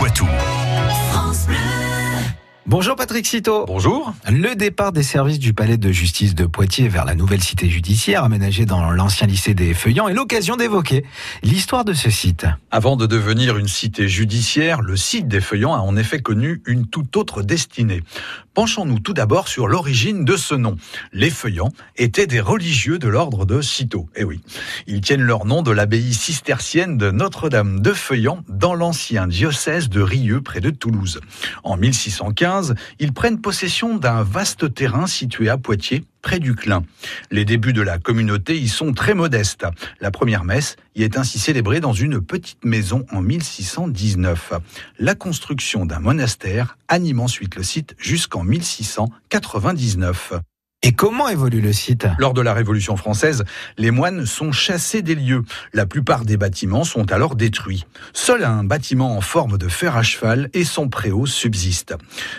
Poitou. Bonjour Patrick Citeau. Bonjour. Le départ des services du palais de justice de Poitiers vers la nouvelle cité judiciaire aménagée dans l'ancien lycée des Feuillants est l'occasion d'évoquer l'histoire de ce site. Avant de devenir une cité judiciaire, le site des Feuillants a en effet connu une toute autre destinée. Penchons-nous tout d'abord sur l'origine de ce nom. Les Feuillants étaient des religieux de l'ordre de Citeaux. Eh oui. Ils tiennent leur nom de l'abbaye cistercienne de Notre-Dame de Feuillants dans l'ancien diocèse de Rieux près de Toulouse. En 1615, ils prennent possession d'un vaste terrain situé à Poitiers, près du Clin. Les débuts de la communauté y sont très modestes. La première messe y est ainsi célébrée dans une petite maison en 1619. La construction d'un monastère anime ensuite le site jusqu'en 1699. Et comment évolue le site? Lors de la Révolution française, les moines sont chassés des lieux. La plupart des bâtiments sont alors détruits. Seul un bâtiment en forme de fer à cheval et son préau subsiste.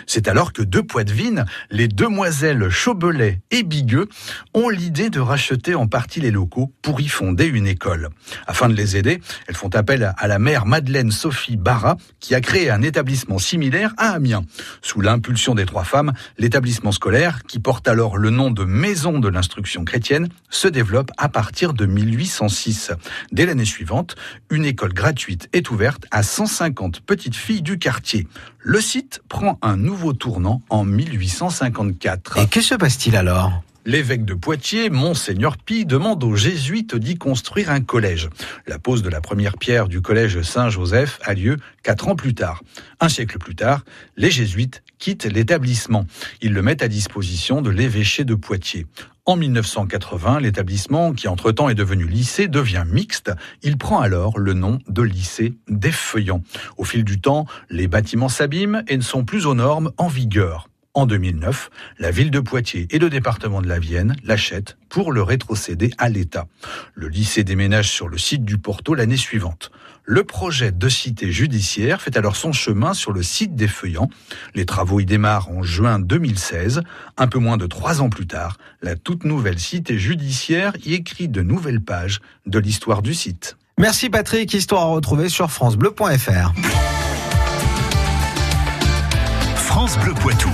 C'est alors que deux Poitvines, les demoiselles Chaubelet et Bigueux, ont l'idée de racheter en partie les locaux pour y fonder une école. Afin de les aider, elles font appel à la mère Madeleine Sophie Barra, qui a créé un établissement similaire à Amiens. Sous l'impulsion des trois femmes, l'établissement scolaire, qui porte alors le nom de Maison de l'instruction chrétienne se développe à partir de 1806. Dès l'année suivante, une école gratuite est ouverte à 150 petites filles du quartier. Le site prend un nouveau tournant en 1854. Et que se passe-t-il alors? L'évêque de Poitiers, Monseigneur Pi, demande aux jésuites d'y construire un collège. La pose de la première pierre du collège Saint-Joseph a lieu quatre ans plus tard. Un siècle plus tard, les jésuites quittent l'établissement. Ils le mettent à disposition de l'évêché de Poitiers. En 1980, l'établissement, qui entre-temps est devenu lycée, devient mixte. Il prend alors le nom de lycée des Feuillants. Au fil du temps, les bâtiments s'abîment et ne sont plus aux normes en vigueur. En 2009, la ville de Poitiers et le département de la Vienne l'achètent pour le rétrocéder à l'État. Le lycée déménage sur le site du Porto l'année suivante. Le projet de cité judiciaire fait alors son chemin sur le site des Feuillants. Les travaux y démarrent en juin 2016. Un peu moins de trois ans plus tard, la toute nouvelle cité judiciaire y écrit de nouvelles pages de l'histoire du site. Merci Patrick, histoire à retrouver sur francebleu.fr. France Bleu Poitou.